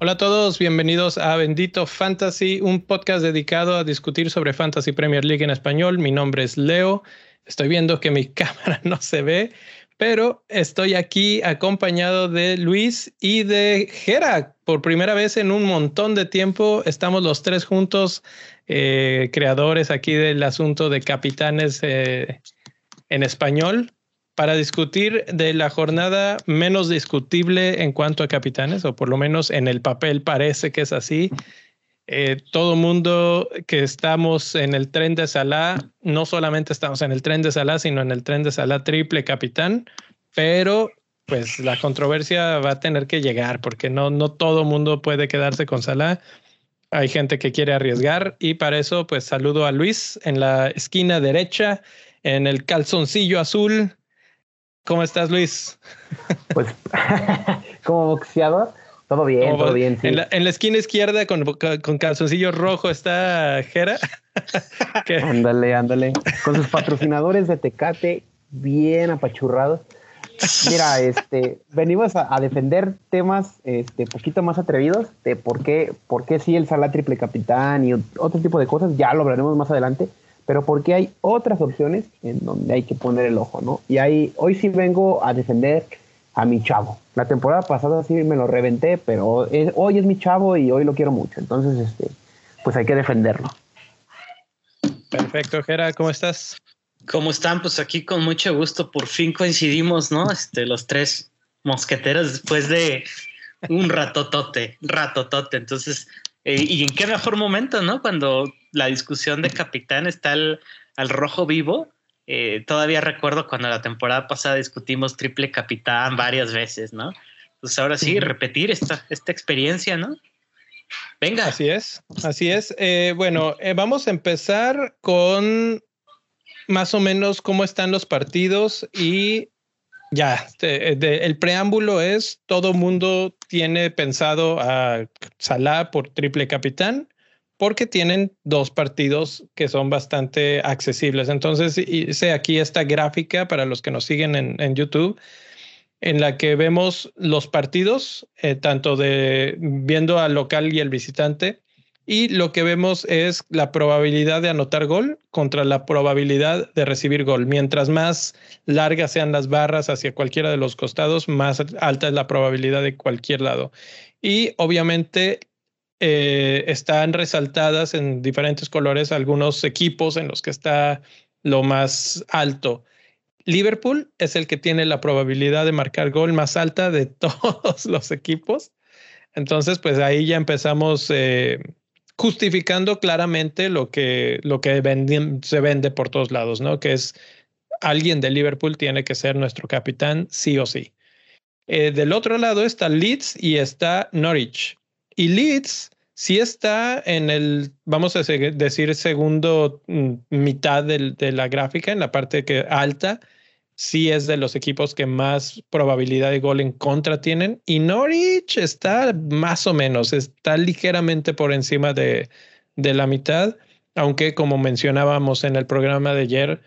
Hola a todos, bienvenidos a Bendito Fantasy, un podcast dedicado a discutir sobre Fantasy Premier League en español. Mi nombre es Leo. Estoy viendo que mi cámara no se ve, pero estoy aquí acompañado de Luis y de Gera. Por primera vez en un montón de tiempo estamos los tres juntos, eh, creadores aquí del asunto de capitanes eh, en español para discutir de la jornada menos discutible en cuanto a capitanes, o por lo menos en el papel parece que es así. Eh, todo mundo que estamos en el tren de Salah, no solamente estamos en el tren de Salah, sino en el tren de Salah triple capitán, pero pues la controversia va a tener que llegar porque no, no todo mundo puede quedarse con Salah. Hay gente que quiere arriesgar y para eso pues saludo a Luis en la esquina derecha, en el calzoncillo azul, ¿Cómo estás, Luis? Pues como boxeador, todo bien, todo bien. En, la, esquina izquierda con, con calzoncillo rojo está Jera. ándale, ándale. Con sus patrocinadores de Tecate bien apachurrados. Mira, este, venimos a, defender temas este poquito más atrevidos de por qué, por qué sí el Sala triple capitán y otro tipo de cosas, ya lo hablaremos más adelante pero porque hay otras opciones en donde hay que poner el ojo, ¿no? Y ahí, hoy sí vengo a defender a mi chavo. La temporada pasada sí me lo reventé, pero hoy es mi chavo y hoy lo quiero mucho. Entonces, este, pues hay que defenderlo. Perfecto, Jera, ¿cómo estás? ¿Cómo están? Pues aquí con mucho gusto, por fin coincidimos, ¿no? Este, los tres mosqueteros después de un ratotote, ratotote. Entonces, eh, y en qué mejor momento, ¿no? Cuando la discusión de capitán está al, rojo vivo. Eh, todavía recuerdo cuando la temporada pasada discutimos triple capitán varias veces, ¿no? Pues ahora sí, repetir esta, esta experiencia, ¿no? Venga. Así es, así es. Eh, bueno, eh, vamos a empezar con más o menos cómo están los partidos y ya, este, el preámbulo es todo mundo tiene pensado a Salah por triple capitán porque tienen dos partidos que son bastante accesibles. Entonces, hice aquí esta gráfica para los que nos siguen en, YouTube, en la que vemos los partidos, eh, tanto de viendo al local y el visitante, y lo que vemos es la probabilidad de anotar gol contra la probabilidad de recibir gol. Mientras más largas sean las barras hacia cualquiera de los costados, más alta es la probabilidad de cualquier lado. Y obviamente eh, están resaltadas en diferentes colores algunos equipos en los que está lo más alto. Liverpool es el que tiene la probabilidad de marcar gol más alta de todos los equipos. Entonces, pues ahí ya empezamos eh, justificando claramente lo que, lo que se vende por todos lados, ¿no? Que es alguien de Liverpool tiene que ser nuestro capitán, sí o sí. Eh, del otro lado está Leeds y está Norwich. Y Leeds sí está en el, vamos a decir, segundo mm, mitad de la gráfica, en la parte que alta, sí es de los equipos que más probabilidad de gol en contra tienen. Y Norwich está más o menos, está ligeramente por encima de, de la mitad, aunque como mencionábamos en el programa de ayer,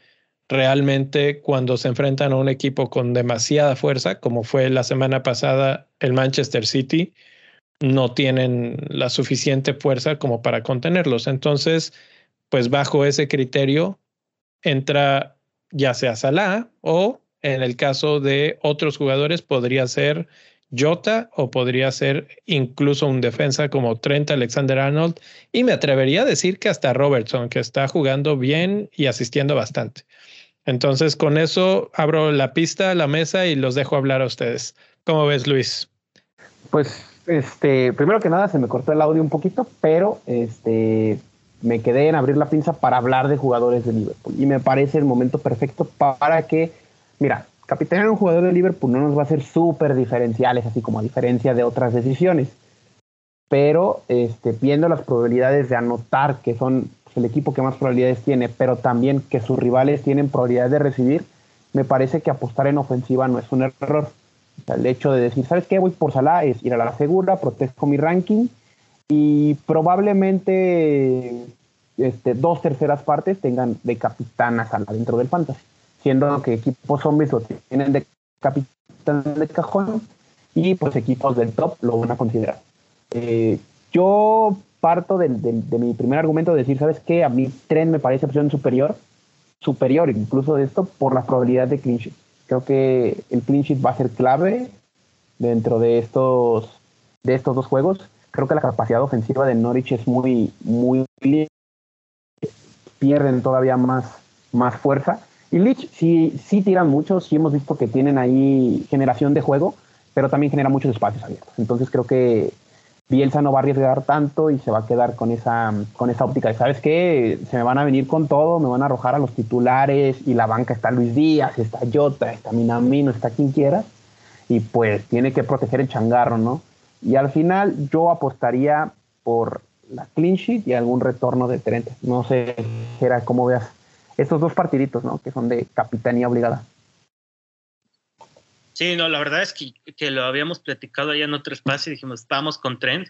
realmente cuando se enfrentan a un equipo con demasiada fuerza, como fue la semana pasada el Manchester City, no tienen la suficiente fuerza como para contenerlos. Entonces, pues bajo ese criterio entra ya sea Salah o en el caso de otros jugadores podría ser Jota o podría ser incluso un defensa como Trent Alexander Arnold y me atrevería a decir que hasta Robertson que está jugando bien y asistiendo bastante. Entonces con eso abro la pista, la mesa y los dejo hablar a ustedes. ¿Cómo ves Luis? Pues este, primero que nada se me cortó el audio un poquito, pero este, me quedé en abrir la pinza para hablar de jugadores de Liverpool. Y me parece el momento perfecto para que, mira, capitanear un jugador de Liverpool no nos va a ser súper diferenciales, así como a diferencia de otras decisiones. Pero este, viendo las probabilidades de anotar, que son el equipo que más probabilidades tiene, pero también que sus rivales tienen probabilidades de recibir, me parece que apostar en ofensiva no es un error el hecho de decir, ¿sabes qué? Voy por Salah es ir a la segura, protejo mi ranking y probablemente este, dos terceras partes tengan de capitán a Salah dentro del fantasy, siendo que equipos zombies lo tienen de capitán de cajón y pues equipos del top lo van a considerar. Eh, yo parto de, mi primer argumento de decir, ¿sabes qué? A mí Trent me parece opción superior, superior incluso de esto, por la probabilidad de clean sheet. Creo que el clean sheet va a ser clave dentro de estos, de estos dos juegos. Creo que la capacidad ofensiva de Norwich es muy, muy pierden todavía más, más fuerza. Y Lich sí, sí tiran mucho, sí hemos visto que tienen ahí generación de juego, pero también genera muchos espacios abiertos. Entonces creo que Bielsa no va a arriesgar tanto y se va a quedar con esa, con esa óptica de, ¿sabes qué? Se me van a venir con todo, me van a arrojar a los titulares y la banca está Luis Díaz, está Jota, está Minamino, está quien quiera y pues tiene que proteger el changarro, ¿no? Y al final yo apostaría por la clean sheet y algún retorno de Trent. No sé, era cómo veas estos dos partiditos, ¿no? Que son de capitanía obligada. Sí, no, la verdad es que, que lo habíamos platicado allá en otro espacio y dijimos, vamos con Trent.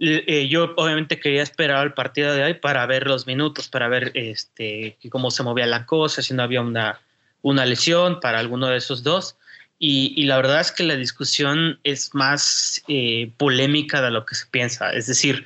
Eh, yo obviamente quería esperar al partido de hoy para ver los minutos, para ver este, cómo se movía la cosa, si no había una, una lesión para alguno de esos dos. Y, la verdad es que la discusión es más eh, polémica de lo que se piensa. Es decir,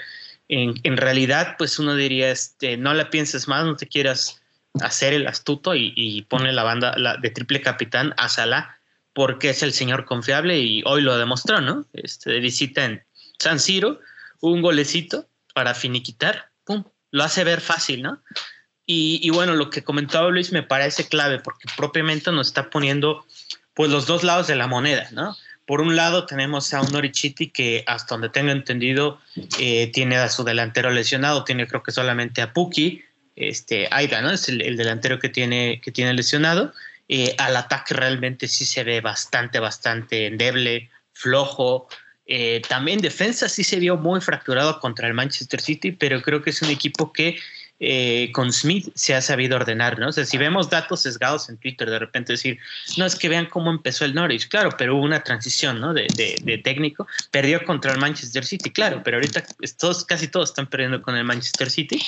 en, en, realidad, pues uno diría, este, no la pienses más, no te quieras hacer el astuto y, y pone la banda de triple capitán a Salah porque es el señor confiable y hoy lo demostró, ¿no? Este, visita en San Siro, un golecito para finiquitar, pum, lo hace ver fácil, ¿no? Y, y, bueno, lo que comentaba Luis me parece clave porque propiamente nos está poniendo pues los dos lados de la moneda, ¿no? Por un lado tenemos a un Norichiti que hasta donde tengo entendido eh, tiene a su delantero lesionado, tiene creo que solamente a Puki, este Aida, ¿no? Es el, el delantero que tiene, que tiene lesionado eh, al ataque realmente sí se ve bastante, bastante endeble, flojo. Eh, también defensa sí se vio muy fracturado contra el Manchester City, pero creo que es un equipo que eh, con Smith se ha sabido ordenar, ¿no? O sea, si vemos datos sesgados en Twitter, de repente decir, no es que vean cómo empezó el Norwich, claro, pero hubo una transición, ¿no? De, de, técnico, perdió contra el Manchester City, claro, pero ahorita todos, casi todos están perdiendo con el Manchester City.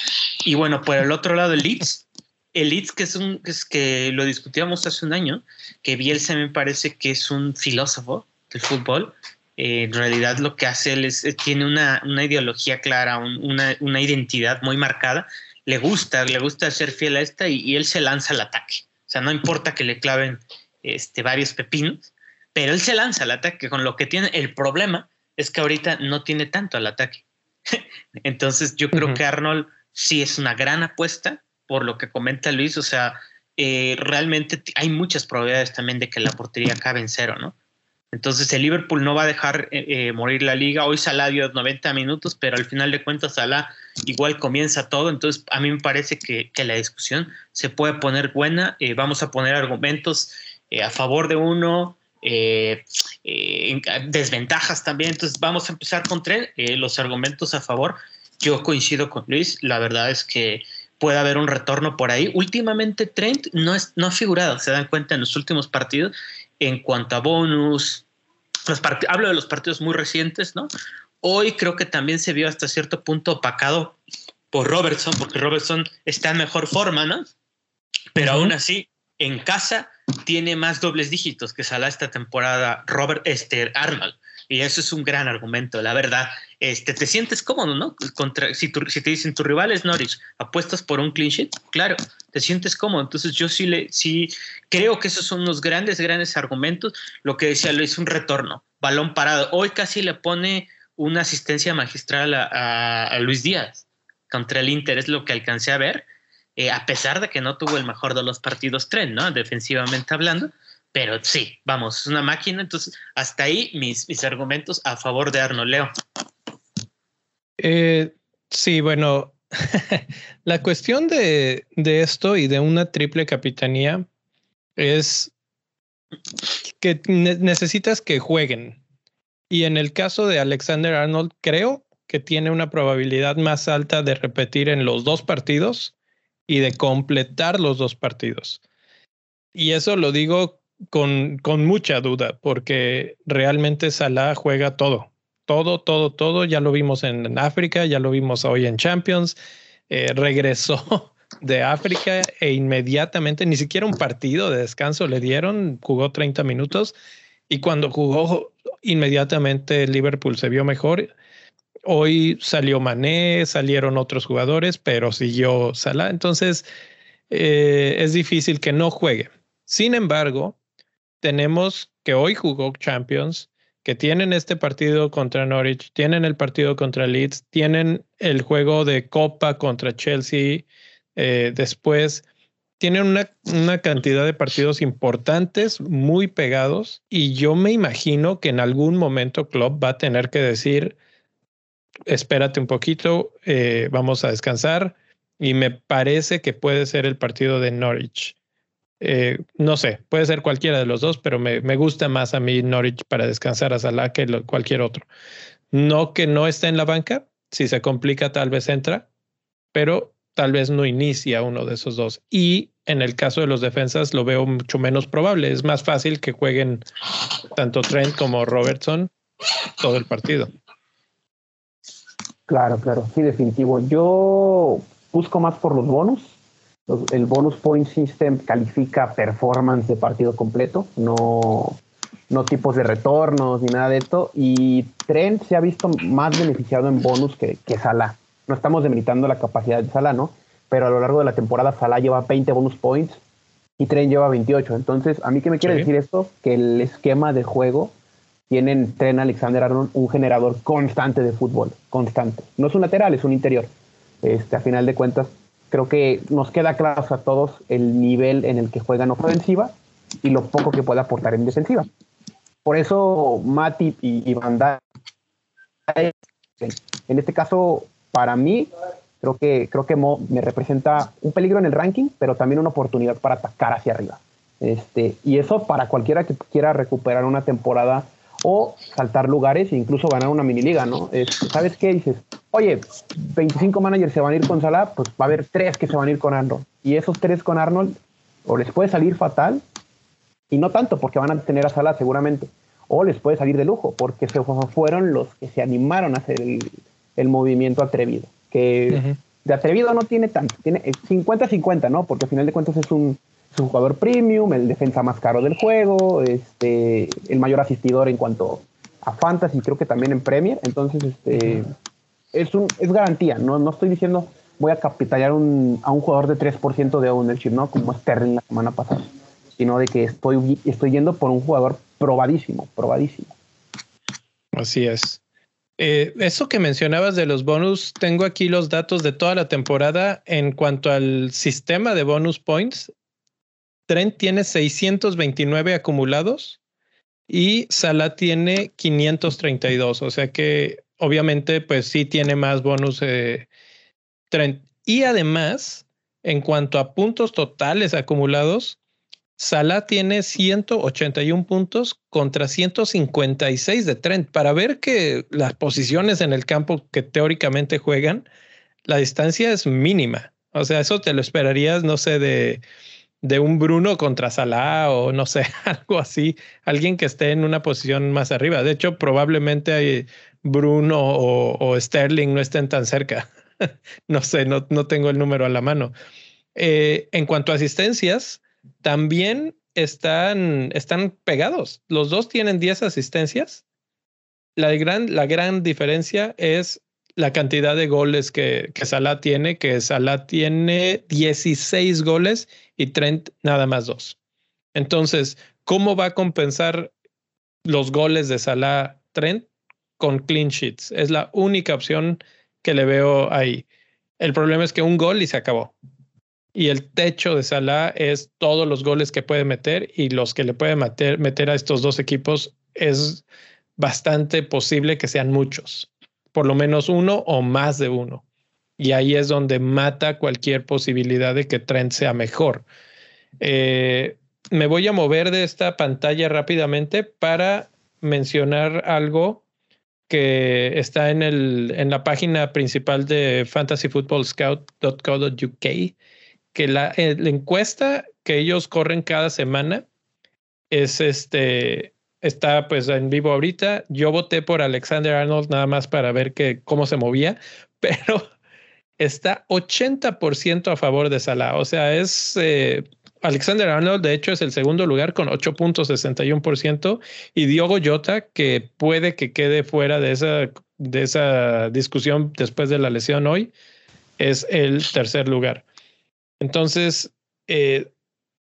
Y bueno, por el otro lado, el Leeds el Leeds, que es un es que lo discutíamos hace un año, que Bielsa me parece que es un filósofo del fútbol. Eh, en realidad lo que hace él es, eh, tiene una, una ideología clara, una, una, identidad muy marcada. Le gusta, le gusta ser fiel a esta y, él se lanza al ataque. O sea, no importa que le claven este, varios pepinos, pero él se lanza al ataque con lo que tiene. El problema es que ahorita no tiene tanto al ataque. Entonces yo creo que Arnold sí es una gran apuesta por lo que comenta Luis, o sea, eh, realmente hay muchas probabilidades también de que la portería acabe en cero, ¿no? Entonces el Liverpool no va a dejar eh, eh, morir la liga. Hoy Salah dio 90 minutos, pero al final de cuentas Salah igual comienza todo. Entonces a mí me parece que, la discusión se puede poner buena. vamos a poner argumentos a favor de uno, desventajas también. Entonces vamos a empezar con tres. los argumentos a favor. Yo coincido con Luis. La verdad es que puede haber un retorno por ahí. Últimamente Trent no, es, no ha figurado, se dan cuenta en los últimos partidos en cuanto a bonus. Los hablo de los partidos muy recientes, ¿no? Hoy creo que también se vio hasta cierto punto opacado por Robertson, porque Robertson está en mejor forma, ¿no? Pero aún así, en casa tiene más dobles dígitos que Salah esta temporada Robert este, Arnold. Y eso es un gran argumento, la verdad. Este, te sientes cómodo, ¿no? Contra, si, si te dicen tu rival es Norwich, apuestas por un clean sheet, claro, te sientes cómodo. Entonces yo sí, le, sí creo que esos son unos grandes, grandes argumentos. Lo que decía Luis, un retorno, balón parado. Hoy casi le pone una asistencia magistral a, Luis Díaz contra el Inter, es lo que alcancé a ver. Eh, a pesar de que no tuvo el mejor de los partidos tren, ¿no? Defensivamente hablando, pero sí, vamos, es una máquina. Entonces, hasta ahí mis, mis argumentos a favor de Arno Leo. Eh, sí, bueno, la cuestión de, de esto y de una triple capitanía es que necesitas que jueguen. Y en el caso de Alexander Arnold, creo que tiene una probabilidad más alta de repetir en los dos partidos y de completar los dos partidos. Y eso lo digo con, con mucha duda, porque realmente Salah juega todo, todo, todo, todo. Ya lo vimos en, África, ya lo vimos hoy en Champions. eh, regresó de África e inmediatamente, ni siquiera un partido de descanso le dieron, jugó 30 minutos y cuando jugó inmediatamente Liverpool se vio mejor. Hoy salió Mané, salieron otros jugadores, pero siguió Salah. Entonces eh, es difícil que no juegue. Sin embargo, tenemos que hoy jugó Champions, que tienen este partido contra Norwich, tienen el partido contra Leeds, tienen el juego de Copa contra Chelsea eh, después. Tienen una, cantidad de partidos importantes, muy pegados, y yo me imagino que en algún momento Klopp va a tener que decir, espérate un poquito, eh, vamos a descansar, y me parece que puede ser el partido de Norwich. Eh, no sé, puede ser cualquiera de los dos, pero me, gusta más a mí Norwich para descansar a Salah que cualquier otro. No que no esté en la banca, si se complica tal vez entra, pero tal vez no inicia uno de esos dos. Y en el caso de los defensas lo veo mucho menos probable. Es más fácil que jueguen tanto Trent como Robertson todo el partido. Claro, claro, sí, definitivo. Yo busco más por los el bonus point system califica performance de partido completo, no, no tipos de retornos ni nada de esto. Y Trent se ha visto más beneficiado en bonus que, que Salah no estamos demeritando la capacidad de Salah, ¿no? Pero a lo largo de la temporada Salah lleva 20 bonus points y Tren lleva 28. Entonces, ¿a mí qué me quiere decir esto? Que el esquema de juego tienen Tren Alexander Arnold un generador constante de fútbol, constante. No es un lateral, es un interior. Este, a final de cuentas, creo que nos queda claro a todos el nivel en el que juegan ofensiva y lo poco que puede aportar en defensiva. Por eso Matip y, Van en este caso para mí, creo que, creo que Mo me representa un peligro en el ranking, pero también una oportunidad para atacar hacia arriba. Este, y eso para cualquiera que quiera recuperar una temporada o saltar lugares e incluso ganar una mini liga, ¿no? ¿Sabes qué? Dices, oye, 25 managers se van a ir con Salah, pues va a haber tres que se van a ir con Arnold. Y esos tres con Arnold, o les puede salir fatal, y no tanto, porque van a tener a Salah seguramente, o les puede salir de lujo, porque se fueron los que se animaron a hacer el, el movimiento atrevido, que de atrevido no tiene tanto, tiene 50-50, ¿no? Porque al final de cuentas es un, jugador premium, el defensa más caro del juego, este, el mayor asistidor en cuanto a fantasy, creo que también en Premier, entonces este, es, un, es garantía, ¿no? no estoy diciendo voy a capitalizar un, a un jugador de 3% de ownership, ¿no? Como Sterling la semana pasada, sino de que estoy, estoy yendo por un jugador probadísimo, probadísimo. Así es. Eh, eso que mencionabas de los bonus, tengo aquí los datos de toda la temporada en cuanto al sistema de bonus points. Trent tiene 629 acumulados y Salah tiene 532, o sea que obviamente pues sí tiene más bonus eh. Y además, en cuanto a puntos totales acumulados, Salah tiene 181 puntos contra 156 de Trent. Para ver que las posiciones en el campo que teóricamente juegan, la distancia es mínima. O sea, eso te lo esperarías, no sé, de, de un Bruno contra Salah o no sé, algo así. Alguien que esté en una posición más arriba. De hecho, probablemente Bruno o, Sterling no estén tan cerca. no sé, no, no tengo el número a la mano. Eh, en cuanto a asistencias, también están, están pegados. Los dos tienen 10 asistencias. La gran, la gran diferencia es la cantidad de goles que, que Salah tiene, que Salah tiene 16 goles y Trent nada más dos. Entonces, ¿cómo va a compensar los goles de Salah Trent con clean sheets? Es la única opción que le veo ahí. El problema es que un gol y se acabó y el techo de Salah es todos los goles que puede meter y los que le puede meter, a estos dos equipos es bastante posible que sean muchos, por lo menos uno o más de uno. Y ahí es donde mata cualquier posibilidad de que Trent sea mejor. Eh, me voy a mover de esta pantalla rápidamente para mencionar algo que está en, el, en la página principal de fantasyfootballscout.co.uk que eh, la, encuesta que ellos corren cada semana es este, está pues en vivo ahorita. Yo voté por Alexander Arnold nada más para ver que, cómo se movía, pero está 80% a favor de Salah. O sea, es eh, Alexander Arnold, de hecho, es el segundo lugar con 8.61% y Diogo Jota, que puede que quede fuera de esa, de esa discusión después de la lesión hoy, es el tercer lugar. Entonces, eh,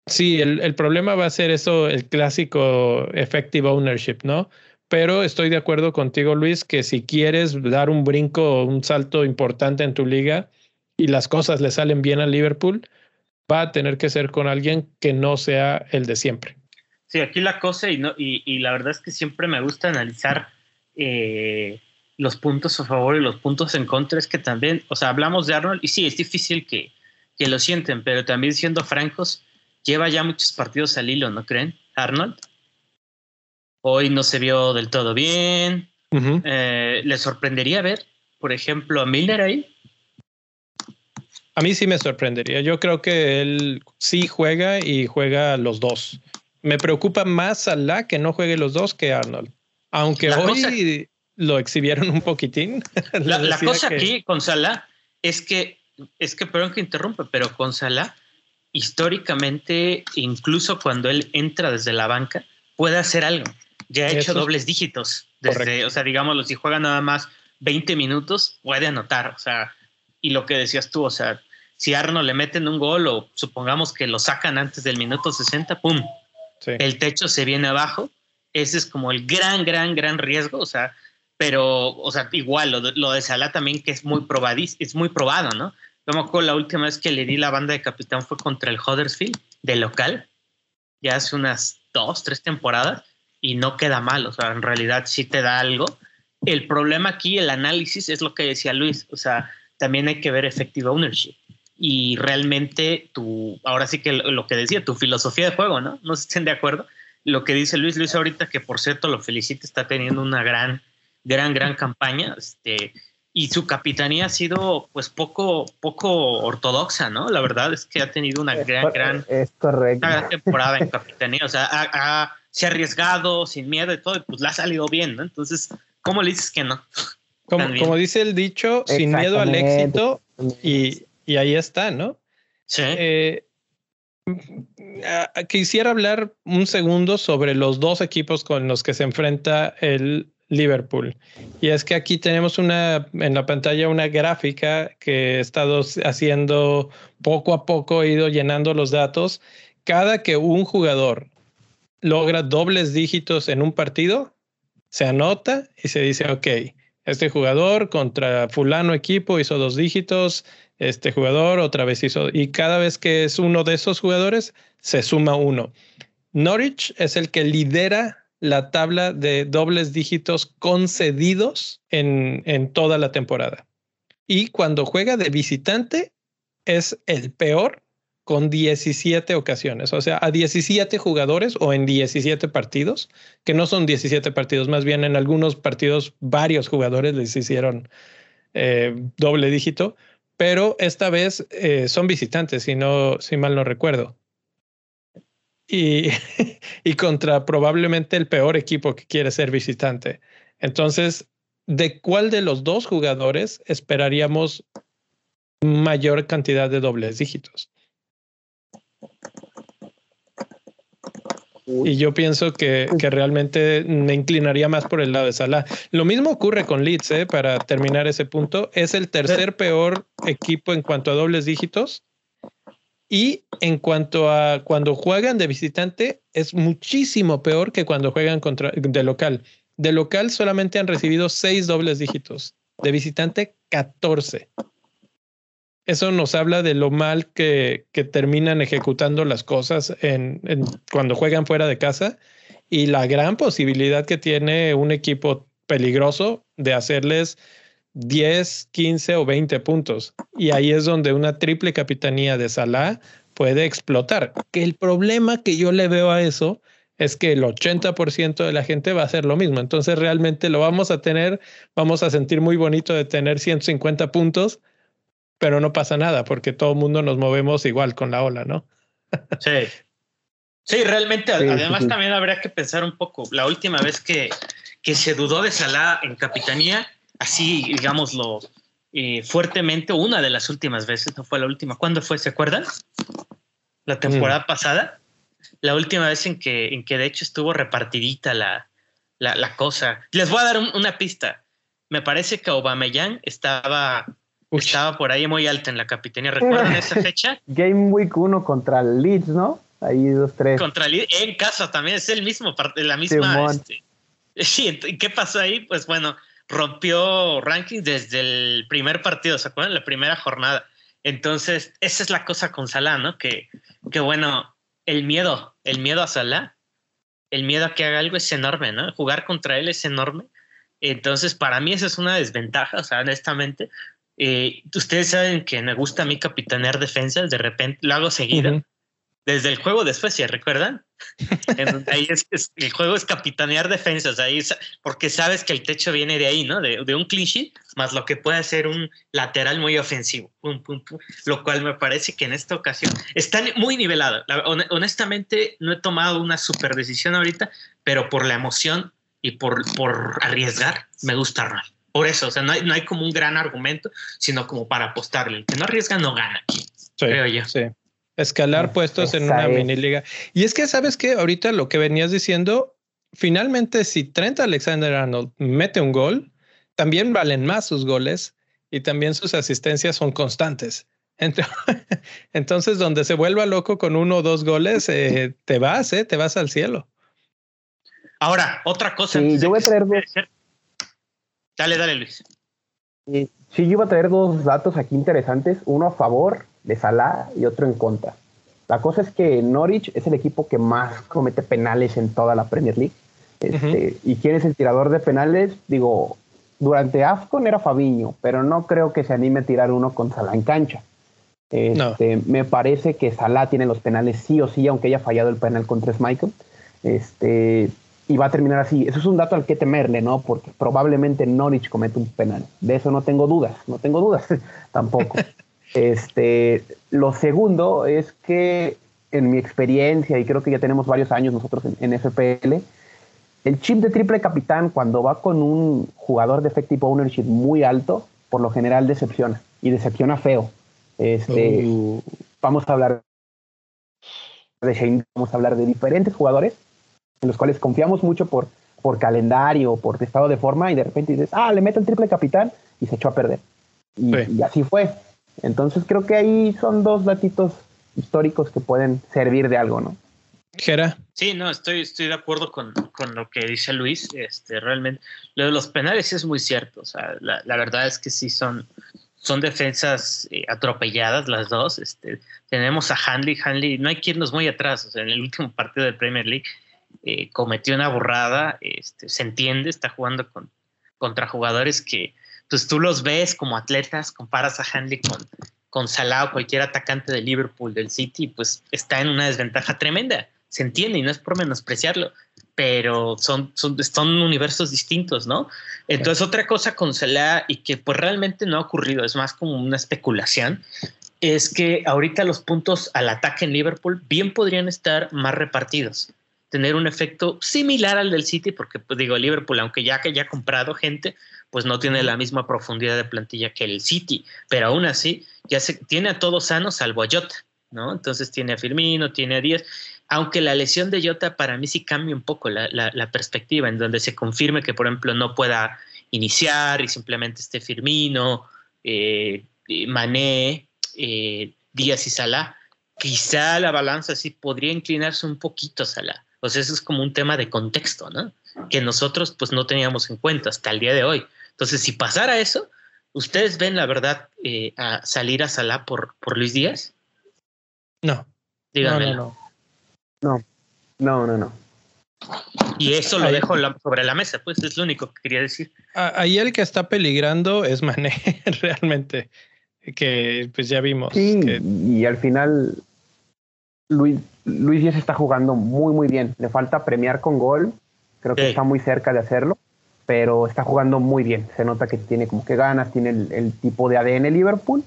sí, el, el, problema va a ser eso, el clásico effective ownership, ¿no? Pero estoy de acuerdo contigo, Luis, que si quieres dar un brinco, un salto importante en tu liga y las cosas le salen bien a Liverpool, va a tener que ser con alguien que no sea el de siempre. Sí, aquí la cosa, y, no, y, la verdad es que siempre me gusta analizar eh, los puntos a favor y los puntos en contra, es que también, o sea, hablamos de Arnold, y sí, es difícil que, que lo sienten, pero también siendo francos, lleva ya muchos partidos al hilo, ¿no creen? Arnold. Hoy no se vio del todo bien. Eh, ¿Le sorprendería ver, por ejemplo, a Miller ahí? A mí sí me sorprendería. Yo creo que él sí juega y juega los dos. Me preocupa más Salah que no juegue los dos que Arnold. Aunque hoy lo exhibieron un poquitín. La, cosa aquí con Salah es que, es que, perdón que interrumpe, pero con Salah, históricamente, incluso cuando él entra desde la banca, puede hacer algo. Ya ha hecho dobles dígitos. Desde, o sea, digámoslo, si juega nada más 20 minutos, puede anotar. O sea, y lo que decías tú, o sea, si Arnold le meten un gol o supongamos que lo sacan antes del minuto 60, ¡pum! El techo se viene abajo. Ese es como el gran, gran, gran riesgo. O sea, pero, o sea, igual lo de, lo de Salah también que es muy probadís, es muy probado, ¿no? Yo me acuerdo la última vez que le di la banda de capitán fue contra el Huddersfield de local, ya hace unas dos, tres temporadas y no queda mal, o sea, en realidad sí te da algo. El problema aquí, el análisis, es lo que decía Luis, o sea, también hay que ver effective ownership y realmente tu, ahora sí que lo que decía, tu filosofía de juego, ¿no? No se estén de acuerdo. Lo que dice Luis, Luis ahorita, que por cierto lo felicito, está teniendo una gran, gran, gran campaña, este, y su capitanía ha sido pues poco, poco ortodoxa, ¿no? La verdad es que ha tenido una gran, gran, gran temporada en capitanía, o sea, se ha arriesgado sin miedo y todo, y pues le ha salido bien, ¿no? Entonces, ¿cómo le dices que no? Como, como dice el dicho, sin miedo al éxito y, y ahí está, ¿no? Sí. Eh, quisiera hablar un segundo sobre los dos equipos con los que se enfrenta el Liverpool. Y es que aquí tenemos una en la pantalla una gráfica que he estado haciendo poco a poco, he ido llenando los datos. Cada que un jugador logra dobles dígitos en un partido, se anota y se dice, ok, este jugador contra fulano equipo hizo dos dígitos, este jugador otra vez hizo, y cada vez que es uno de esos jugadores, se suma uno. Norwich es el que lidera la tabla de dobles dígitos concedidos en, en toda la temporada. Y cuando juega de visitante, es el peor con 17 ocasiones, o sea, a 17 jugadores o en 17 partidos, que no son 17 partidos, más bien en algunos partidos varios jugadores les hicieron eh, doble dígito, pero esta vez eh, son visitantes, si, no, si mal no recuerdo. Y, y contra probablemente el peor equipo que quiere ser visitante. Entonces, ¿de cuál de los dos jugadores esperaríamos mayor cantidad de dobles dígitos? Y yo pienso que, que, realmente me inclinaría más por el lado de Salah. Lo mismo ocurre con Leeds, ¿eh? para terminar ese punto. Es el tercer peor equipo en cuanto a dobles dígitos. Y en cuanto a cuando juegan de visitante, es muchísimo peor que cuando juegan contra, de local. De local solamente han recibido seis dobles dígitos. De visitante, 14 eso nos habla de lo mal que, terminan ejecutando las cosas cuando juegan fuera de casa y la gran posibilidad que tiene un equipo peligroso de hacerles 10, 15 o 20 puntos. Y ahí es donde una triple capitanía de Salah puede explotar. Que el problema que yo le veo a eso es que el 80% de la gente va a hacer lo mismo. Entonces realmente lo vamos a tener, vamos a sentir muy bonito de tener 150 puntos, pero no pasa nada porque todo el mundo nos movemos igual con la ola, ¿no? sí. Sí, realmente, además también habría que pensar un poco, la última vez que, que se dudó de Salah en capitanía, así, digámoslo, eh, fuertemente, una de las últimas veces, no fue la última. ¿Cuándo fue? ¿Se acuerdan? La temporada mm. pasada. La última vez en que, en que de hecho estuvo repartidita la, la, cosa. Les voy a dar una pista. Me parece que Aubameyang estaba, estaba por ahí muy alta en la capitanía. ¿Recuerdan esa fecha? Game Week 1 contra Leeds, ¿no? Ahí dos, tres. Contra Leeds, en casa también, es el mismo, la misma. Este, sí, ¿qué pasó ahí? Pues bueno, rompió ranking desde el primer partido, ¿se acuerdan? La primera jornada. Entonces, esa es la cosa con Salah, ¿no? Que, que bueno, el miedo, el miedo a Salah el miedo a que haga algo es enorme, ¿no? Jugar contra él es enorme. Entonces, para mí esa es una desventaja, o sea, honestamente. Eh, ustedes saben que me gusta a mí capitanear defensas, de repente lo hago seguido desde el juego de Suecia, ¿recuerdan? ahí es, el juego es capitanear defensas, ahí porque sabes que el techo viene de ahí, ¿no? De, un sheet, más lo que puede ser un lateral muy ofensivo, lo cual me parece que en esta ocasión está muy nivelado. honestamente, no he tomado una super decisión ahorita, pero por la emoción y por, por arriesgar, me gusta Arnold. Por eso, o sea, no hay, no hay como un gran argumento, sino como para apostarle. El que no arriesga no gana aquí, creo yo. Sí. Escalar puestos en una mini liga. Y es que, ¿sabes que Ahorita lo que venías diciendo, finalmente, si Trent Alexander Arnold mete un gol, también valen más sus goles y también sus asistencias son constantes. Entonces, donde se vuelva loco con uno o dos goles, eh, te vas, eh, te vas al cielo. Ahora, otra cosa. Sí, yo voy a traer Dale, dale, Luis. Sí, yo iba a traer dos datos aquí interesantes, uno a favor de Salah y otro en contra. La cosa es que Norwich es el equipo que más comete penales en toda la Premier League. Este, ¿Y quién es el tirador de penales? Digo, durante AFCON era Fabiño, pero no creo que se anime a tirar uno con Salah en cancha. Este, me parece que Salah tiene los penales sí o sí, aunque haya fallado el penal contra Michael. Este, y va a terminar así. Eso es un dato al que temerle, ¿no? Porque probablemente Norwich comete un penal. De eso no tengo dudas, no tengo dudas tampoco. Este, lo segundo es que en mi experiencia, y creo que ya tenemos varios años nosotros en, FPL, el chip de triple capitán cuando va con un jugador de effective ownership muy alto, por lo general decepciona y decepciona feo. Este, uh. Vamos a hablar de Shane, vamos a hablar de diferentes jugadores en los cuales confiamos mucho por, por calendario, por estado de forma y de repente dices, ah, le meto el triple capitán y se echó a perder. y así fue. Entonces creo que ahí son dos datitos históricos que pueden servir de algo, ¿no? Gera. Sí, no, estoy, estoy de acuerdo con, lo que dice Luis. Este, realmente, lo de los penales es muy cierto. O sea, la, verdad es que sí son, son defensas eh, atropelladas las dos. Este, tenemos a Hanley. Hanley, no hay quien nos muy atrás. O sea, en el último partido de Premier League eh, cometió una borrada. Este, se entiende, está jugando con, contra jugadores que, pues tú los ves como atletas, comparas a Hanley con, con Salah o cualquier atacante de Liverpool, del City, pues está en una desventaja tremenda. Se entiende y no es por menospreciarlo, pero son, son, son universos distintos, ¿no? Entonces, otra cosa con Salah y que pues realmente no ha ocurrido, es más como una especulación, es que ahorita los puntos al ataque en Liverpool bien podrían estar más repartidos tener un efecto similar al del City, porque pues digo, Liverpool, aunque ya que haya comprado gente, pues no tiene la misma profundidad de plantilla que el City, pero aún así ya se tiene a todos sanos salvo a Jota, ¿no? Entonces tiene a Firmino, tiene a Díaz, aunque la lesión de Jota para mí sí cambia un poco la, perspectiva, en donde se confirme que, por ejemplo, no pueda iniciar y simplemente esté Firmino, eh, Mané, eh, Díaz y Salah, quizá la balanza sí podría inclinarse un poquito Salah. Sea, eso es como un tema de contexto, ¿no? Que nosotros pues no teníamos en cuenta hasta el día de hoy. Entonces, si pasara eso, ¿ustedes ven la verdad eh, a salir a Salah por, por Luis Díaz? No. Díganmelo. No, no, no, no. Y eso lo dejo sobre la mesa, pues es lo único que quería decir. Ahí el que está peligrando es Mané, realmente, que pues ya vimos. Sí, y al final Luis, Luis Díaz está jugando muy, muy bien. Le falta premiar con gol, creo que está muy cerca de hacerlo pero está jugando muy bien. Se nota que tiene como que ganas, tiene el, tipo de ADN Liverpool.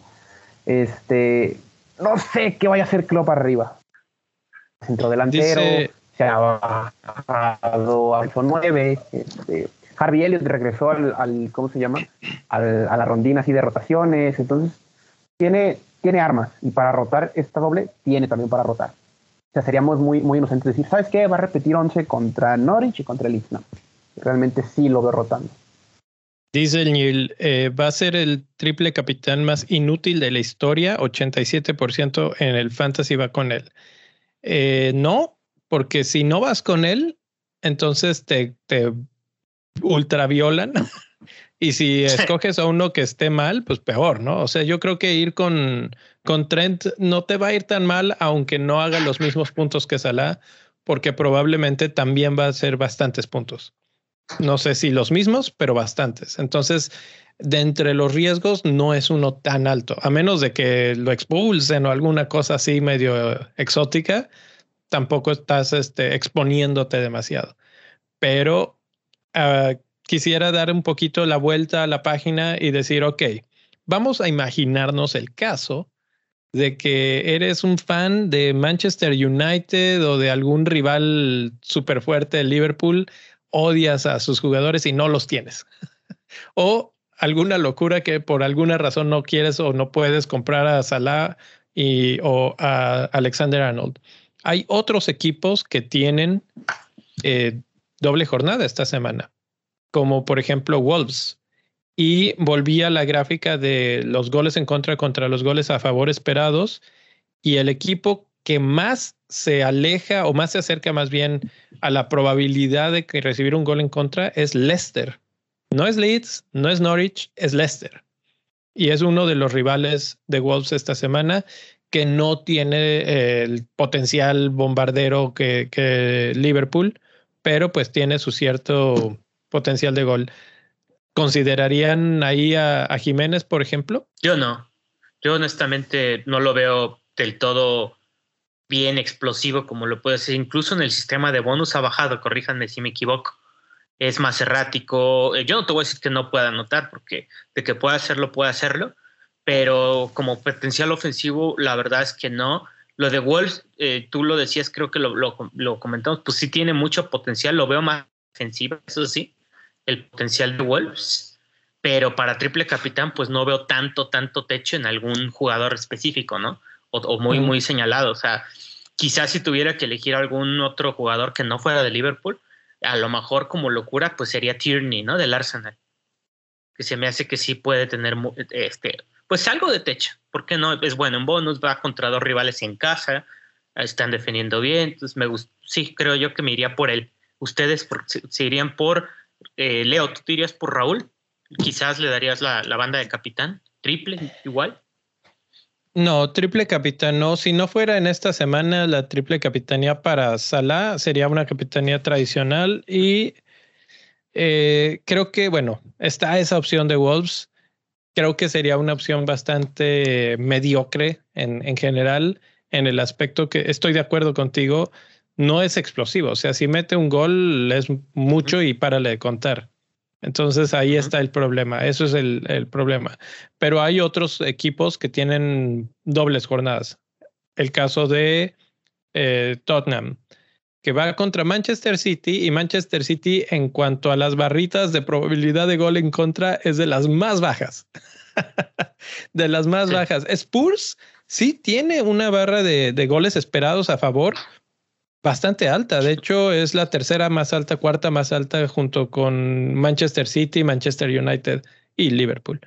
Este, no sé qué vaya a hacer Klopp arriba. Centro delantero, se ha bajado a 9. Este, Harvey Elliott regresó al, ¿cómo se llama? a la rondina así de rotaciones. Entonces, tiene, tiene armas. Y para rotar esta doble, tiene también para rotar. O sea, seríamos muy, muy inocentes decir, ¿sabes qué? Va a repetir 11 contra Norwich y contra el No. Realmente sí lo veo rotando. Dice el Neil, eh, va a ser el triple capitán más inútil de la historia, 87% en el fantasy va con él. Eh, no, porque si no vas con él, entonces te, te ultraviolan. y si escoges a uno que esté mal, pues peor, ¿no? O sea, yo creo que ir con, con Trent no te va a ir tan mal, aunque no haga los mismos puntos que Salah, porque probablemente también va a ser bastantes puntos. No sé si los mismos, pero bastantes. Entonces, de entre los riesgos no es uno tan alto, a menos de que lo expulsen o alguna cosa así medio exótica, tampoco estás este, exponiéndote demasiado. Pero ah, quisiera dar un poquito la vuelta a la página y decir, ok, vamos a imaginarnos el caso de que eres un fan de Manchester United o de algún rival súper fuerte Liverpool odias a sus jugadores y no los tienes. o alguna locura que por alguna razón no quieres o no puedes comprar a Salah y, o a Alexander Arnold. Hay otros equipos que tienen eh, doble jornada esta semana, como por ejemplo Wolves. Y volví a la gráfica de los goles en contra contra los goles a favor esperados. Y el equipo que más se aleja o más se acerca más bien a la probabilidad de que recibir un gol en contra es Leicester. No es Leeds, no es Norwich, es Leicester. Y es uno de los rivales de Wolves esta semana que no tiene el potencial bombardero que, Liverpool, pero pues tiene su cierto potencial de gol. ¿Considerarían ahí a, Jiménez, por ejemplo? Yo no. Yo honestamente no lo veo del todo bien explosivo como lo puede ser. Incluso en el sistema de bonus ha bajado, corríjanme si me equivoco. Es más errático. Eh, yo no te voy a decir que no pueda anotar, porque de que pueda hacerlo, puede hacerlo. Pero como potencial ofensivo, la verdad es que no. Lo de Wolves, eh, tú lo decías, creo que lo, lo, comentamos, pues sí tiene mucho potencial. Lo veo más ofensivo, eso sí, el potencial de Wolves. Pero para triple capitán, pues no veo tanto, tanto techo en algún jugador específico, ¿no? o, muy, muy señalado. O sea, quizás si tuviera que elegir algún otro jugador que no fuera de Liverpool, a lo mejor como locura, pues sería Tierney, ¿no? Del Arsenal. Que se me hace que sí puede tener, este, pues algo de techo. porque no? Es bueno en bonus, va contra dos rivales en casa, están defendiendo bien. Entonces, me gusta, sí, creo yo que me iría por él. Ustedes se, irían por, eh, Leo, ¿tú te por Raúl? Quizás le darías la, la banda de capitán, triple, igual. No, triple capitán, no. Si no fuera en esta semana la triple capitanía para Salah, sería una capitanía tradicional y eh, creo que, bueno, está esa opción de Wolves. Creo que sería una opción bastante mediocre en, en general, en el aspecto que estoy de acuerdo contigo, no es explosivo. O sea, si mete un gol es mucho y párale de contar. Entonces ahí está el problema, eso es el, problema. Pero hay otros equipos que tienen dobles jornadas. El caso de eh, Tottenham, que va contra Manchester City y Manchester City en cuanto a las barritas de probabilidad de gol en contra es de las más bajas. de las más bajas. Spurs sí tiene una barra de, de goles esperados a favor, bastante alta. De hecho, es la tercera más alta, cuarta más alta junto con Manchester City, Manchester United y Liverpool.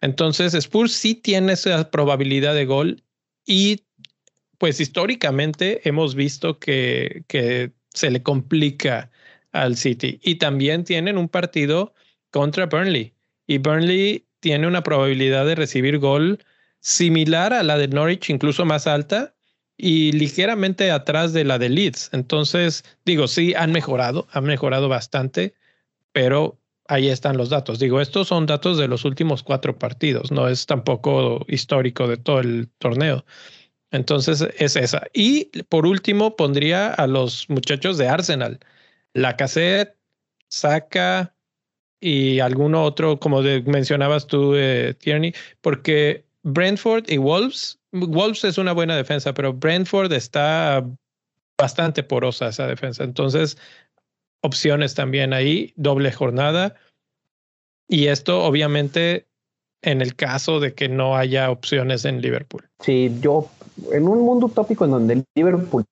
Entonces, Spurs sí tiene esa probabilidad de gol y pues históricamente hemos visto que, que se le complica al City y también tienen un partido contra Burnley y Burnley tiene una probabilidad de recibir gol similar a la de Norwich, incluso más alta, y ligeramente atrás de la de Leeds. Entonces, digo, sí, han mejorado, han mejorado bastante, pero ahí están los datos. Digo, estos son datos de los últimos cuatro partidos, no es tampoco histórico de todo el torneo. Entonces, es esa. Y por último, pondría a los muchachos de Arsenal. La cassette, Saca y alguno otro, como mencionabas tú, eh, Tierney, porque Brentford y Wolves Wolves es una buena defensa, pero Brentford está bastante porosa esa defensa. Entonces, opciones también ahí, doble jornada. Y esto obviamente en el caso de que no haya opciones en Liverpool. Sí, yo, en un mundo utópico en donde Liverpool,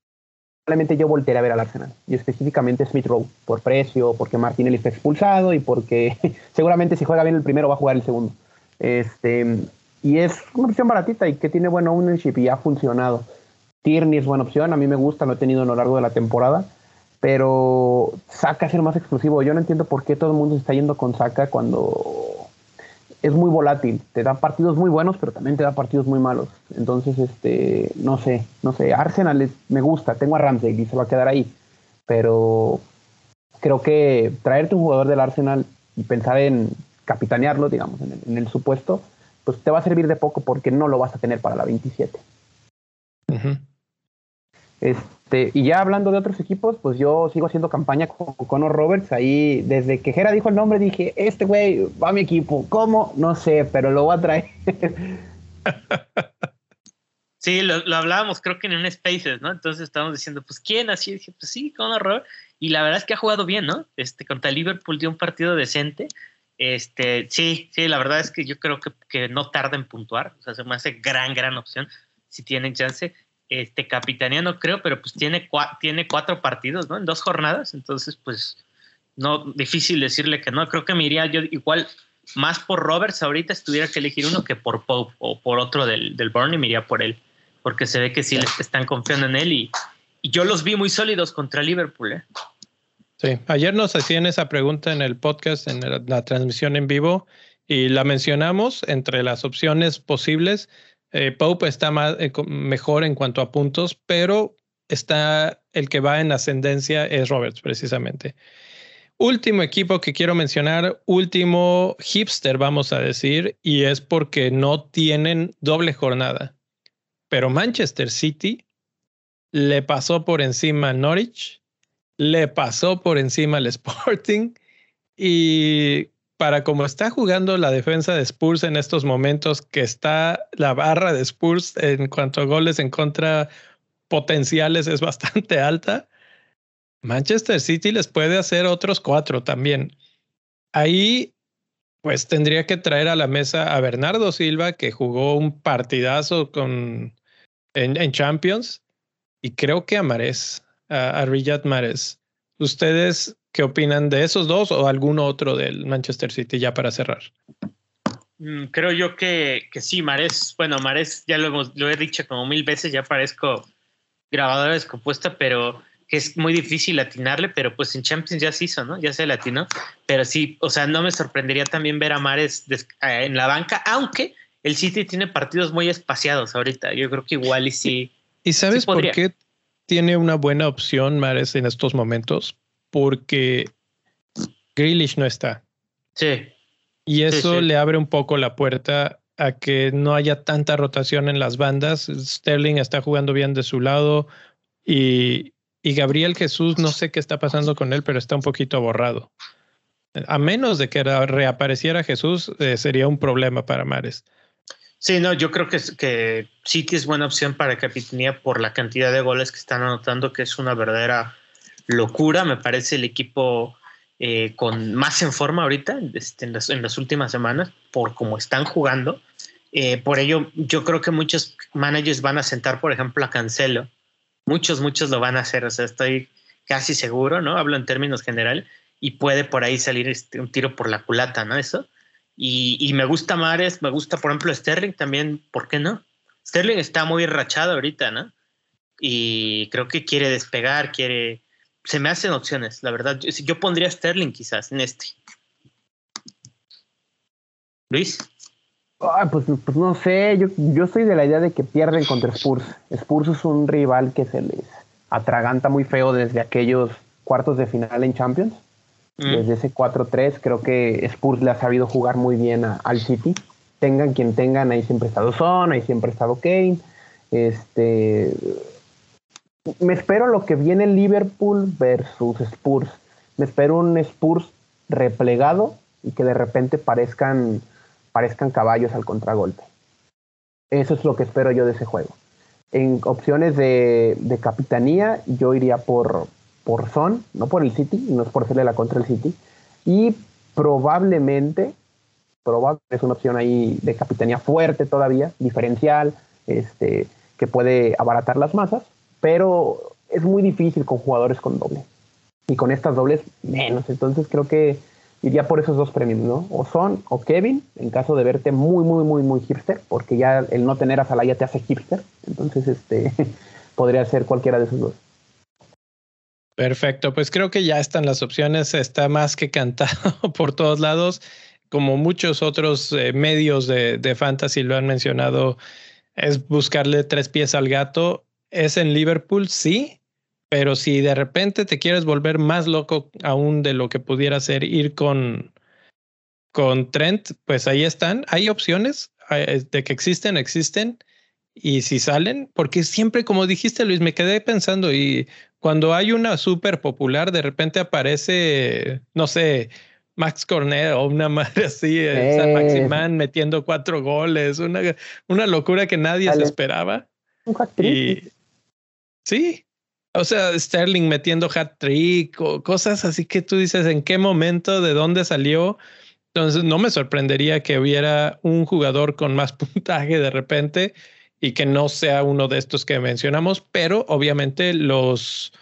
probablemente yo voltearé a ver al Arsenal, y específicamente Smith Rowe, por precio, porque Martinelli está expulsado y porque seguramente si juega bien el primero va a jugar el segundo. Este, y es una opción baratita y que tiene buen ownership y ha funcionado. Tierney es buena opción, a mí me gusta, lo he tenido a lo largo de la temporada, pero Saka es el más exclusivo. Yo no entiendo por qué todo el mundo se está yendo con Saka cuando es muy volátil, te da partidos muy buenos, pero también te da partidos muy malos. Entonces, este, no sé, no sé, Arsenal me gusta, tengo a Ramsey y se va a quedar ahí, pero creo que traerte un jugador del Arsenal y pensar en capitanearlo, digamos, en el, supuesto, pues te va a servir de poco porque no lo vas a tener para la 27. Este, y ya hablando de otros equipos, pues yo sigo haciendo campaña con Conor Roberts. Ahí, desde que Jera dijo el nombre, dije, este güey va a mi equipo. ¿Cómo? No sé, pero lo voy a traer. Sí, lo, hablábamos creo que en un Spaces, ¿no? Entonces estábamos diciendo, pues, ¿quién? Así dije, pues sí, Conor Roberts. Y la verdad es que ha jugado bien, ¿no? Este, contra Liverpool dio un partido decente. Este, sí, sí, la verdad es que yo creo que, no tarda en puntuar. O sea, se me hace gran, gran opción si tienen chance este no creo, pero pues tiene, tiene cuatro partidos, ¿no? En dos jornadas, entonces pues no, difícil decirle que no, creo que me iría yo igual más por Roberts ahorita si tuviera que elegir uno que por Pope o por otro del, del Burnley me iría por él, porque se ve que sí están confiando en él y, yo los vi muy sólidos contra Liverpool, ¿eh? Sí, ayer nos hacían esa pregunta en el podcast, en la transmisión en vivo, y la mencionamos entre las opciones posibles eh, Pope está más, eh, mejor en cuanto a puntos, pero está el que va en ascendencia es Roberts, precisamente. Último equipo que quiero mencionar, último hipster, vamos a decir, y es porque no tienen doble jornada. Pero Manchester City le pasó por encima a Norwich, le pasó por encima al Sporting y para como está jugando la defensa de Spurs en estos momentos, que está la barra de Spurs en cuanto a goles en contra potenciales es bastante alta, Manchester City les puede hacer otros cuatro también. Ahí, pues tendría que traer a la mesa a Bernardo Silva, que jugó un partidazo con, en, Champions, y creo que a Mares, a, a Riyad Mares. ¿Ustedes ¿Qué opinan de esos dos o algún otro del Manchester City ya para cerrar? Mm, creo yo que, que sí, Mares, bueno, Mares ya lo, hemos, lo he dicho como mil veces, ya parezco grabadora descompuesta, pero que es muy difícil atinarle, pero pues en Champions ya se hizo, ¿no? Ya se latinó, pero sí, o sea, no me sorprendería también ver a Mares en la banca, aunque el City tiene partidos muy espaciados ahorita, yo creo que igual y sí. ¿Y sabes por qué tiene una buena opción Mares en estos momentos? porque Grealish no está. Sí. Y eso le abre un poco la puerta a que no haya tanta rotación en las bandas. Sterling está jugando bien de su lado y, y Gabriel Jesús, no sé qué está pasando con él, pero está un poquito borrado. A menos de que reapareciera Jesús, eh, sería un problema para Mares. Sí, no, yo creo que, City es buena opción para Capitanía por la cantidad de goles que están anotando, que es una verdadera locura. Me parece el equipo eh, con más en forma ahorita este, en, las, últimas semanas por cómo están jugando. Eh, por ello, yo creo que muchos managers van a sentar, por ejemplo, a Cancelo. Muchos, muchos lo van a hacer. O sea, estoy casi seguro, ¿no? Hablo en términos general y puede por ahí salir este, un tiro por la culata, ¿no? Eso. Y, me gusta Mares, me gusta, por ejemplo, Sterling también, ¿por qué no? Sterling está muy rachado ahorita, ¿no? Y creo que quiere despegar, quiere, se me hacen opciones, la verdad. Yo, pondría Sterling quizás en este. Luis. pues, pues, no sé, yo, yo soy de la idea de que pierden contra Spurs. Spurs es un rival que se les atraganta muy feo desde aquellos cuartos de final en Champions. Mm. Desde ese 4-3, creo que Spurs le ha sabido jugar muy bien al City. Tengan quien tengan, ahí siempre ha estado Son, ahí siempre ha estado Kane. Este, me espero lo que viene Liverpool versus Spurs. Me espero un Spurs replegado y que de repente parezcan, parezcan caballos al contragolpe. Eso es lo que espero yo de ese juego. En opciones de, capitanía, yo iría por, por Son, no por el City, no es por hacerle la contra el City. Y probablemente, probablemente es una opción ahí de capitanía fuerte todavía, diferencial, este, que puede abaratar las masas, pero es muy difícil con jugadores con doble. Y con estas dobles, menos. Entonces creo que iría por esos dos premios, ¿no? O Son o Kevin, en caso de verte muy, muy, muy, muy hipster, porque ya el no tener a Salah ya te hace hipster. Entonces, este podría ser cualquiera de esos dos. Perfecto, pues creo que ya están las opciones, está más que cantado por todos lados, como muchos otros eh, medios de, de fantasy lo han mencionado, es buscarle tres pies al gato, es en Liverpool, sí, pero si de repente te quieres volver más loco aún de lo que pudiera ser ir con, con Trent, pues ahí están, hay opciones eh, de que existen, existen y si salen, porque siempre, como dijiste Luis, me quedé pensando y cuando hay una súper popular, de repente aparece, no sé, Max Cornet o una madre así, eh. San Maximán metiendo cuatro goles, una, una locura que nadie se esperaba. Y sí, o sea, Sterling metiendo hat trick o cosas así que tú dices en qué momento, de dónde salió. Entonces, no me sorprendería que hubiera un jugador con más puntaje de repente y que no sea uno de estos que mencionamos, pero obviamente los,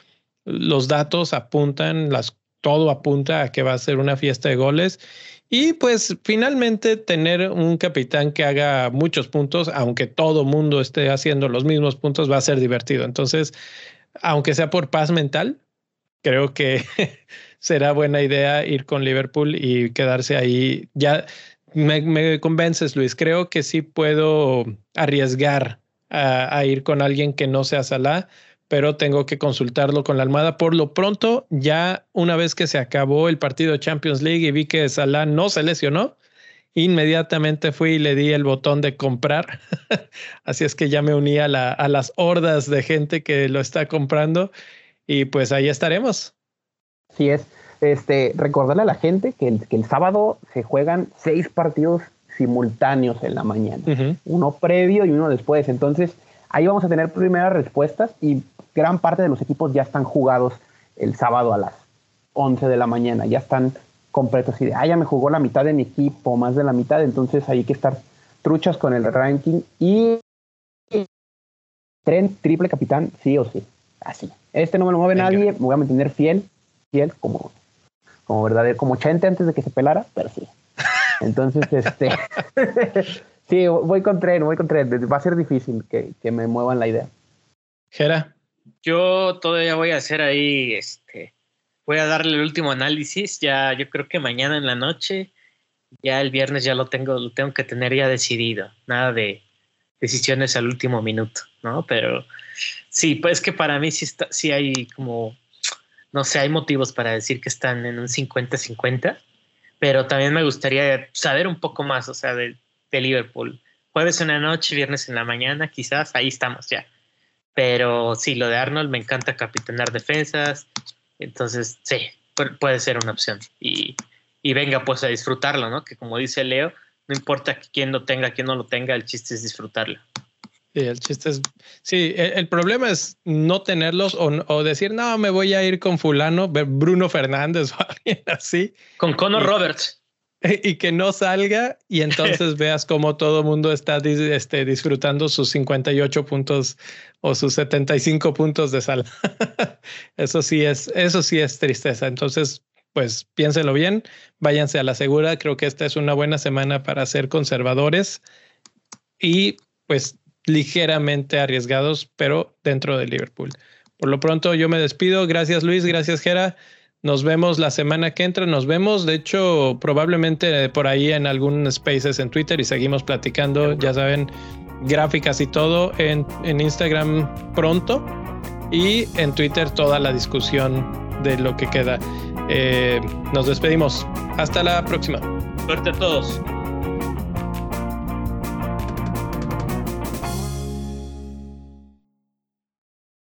los datos apuntan, las, todo apunta a que va a ser una fiesta de goles. Y pues finalmente tener un capitán que haga muchos puntos, aunque todo mundo esté haciendo los mismos puntos, va a ser divertido. Entonces, aunque sea por paz mental, creo que será buena idea ir con Liverpool y quedarse ahí. Ya me, convences, Luis. Creo que sí puedo arriesgar a, ir con alguien que no sea Salah, pero tengo que consultarlo con la almada. Por lo pronto, ya una vez que se acabó el partido Champions League y vi que Salah no se lesionó, inmediatamente fui y le di el botón de comprar. Así es que ya me uní a, a las hordas de gente que lo está comprando y pues ahí estaremos. Sí es. Este, recordarle a la gente que el, que el sábado se juegan seis partidos simultáneos en la mañana, uno previo y uno después. Entonces, ahí vamos a tener primeras respuestas y gran parte de los equipos ya están jugados el sábado a las 11 de la mañana, ya están completos. Y de, ah, ya me jugó la mitad de mi equipo, más de la mitad, entonces hay que estar truchas con el ranking y tren triple capitán, sí o sí, así. Este no me lo mueve nadie, me voy a mantener fiel, fiel como como verdadero, como Chente antes de que se pelara, pero sí. Entonces, este, sí, voy con tren, voy con tren. Va a ser difícil que, que me muevan la idea. Gera. Yo todavía voy a hacer ahí, este, voy a darle el último análisis. Ya, yo creo que mañana en la noche, ya el viernes ya lo tengo, lo tengo que tener ya decidido. Nada de decisiones al último minuto, ¿no? Pero sí, pues que para mí sí está, sí hay como no sé, hay motivos para decir que están en un 50-50, pero también me gustaría saber un poco más, o sea, de, Liverpool. Jueves en la noche, viernes en la mañana, quizás, ahí estamos ya. Pero sí, lo de Arnold me encanta capitanear defensas, entonces sí, puede ser una opción. Y, y venga pues a disfrutarlo, ¿no? Que como dice Leo, no importa quién lo tenga, quién no lo tenga, el chiste es disfrutarlo. Sí, el chiste es, sí, el, problema es no tenerlos o, decir, no, me voy a ir con fulano, Bruno Fernández o alguien así. Con Conor Roberts. Y que no salga y entonces veas cómo todo el mundo está este, disfrutando sus 58 puntos o sus 75 puntos de sal. eso sí es, eso sí es tristeza. Entonces, pues piénsenlo bien, váyanse a la segura. Creo que esta es una buena semana para ser conservadores y pues ligeramente arriesgados, pero dentro de Liverpool. Por lo pronto yo me despido. Gracias Luis, gracias Gera. Nos vemos la semana que entra. Nos vemos, de hecho, probablemente por ahí en algún spaces en Twitter y seguimos platicando, ya saben, gráficas y todo en, en Instagram pronto y en Twitter toda la discusión de lo que queda. Eh, nos despedimos. Hasta la próxima. Suerte a todos.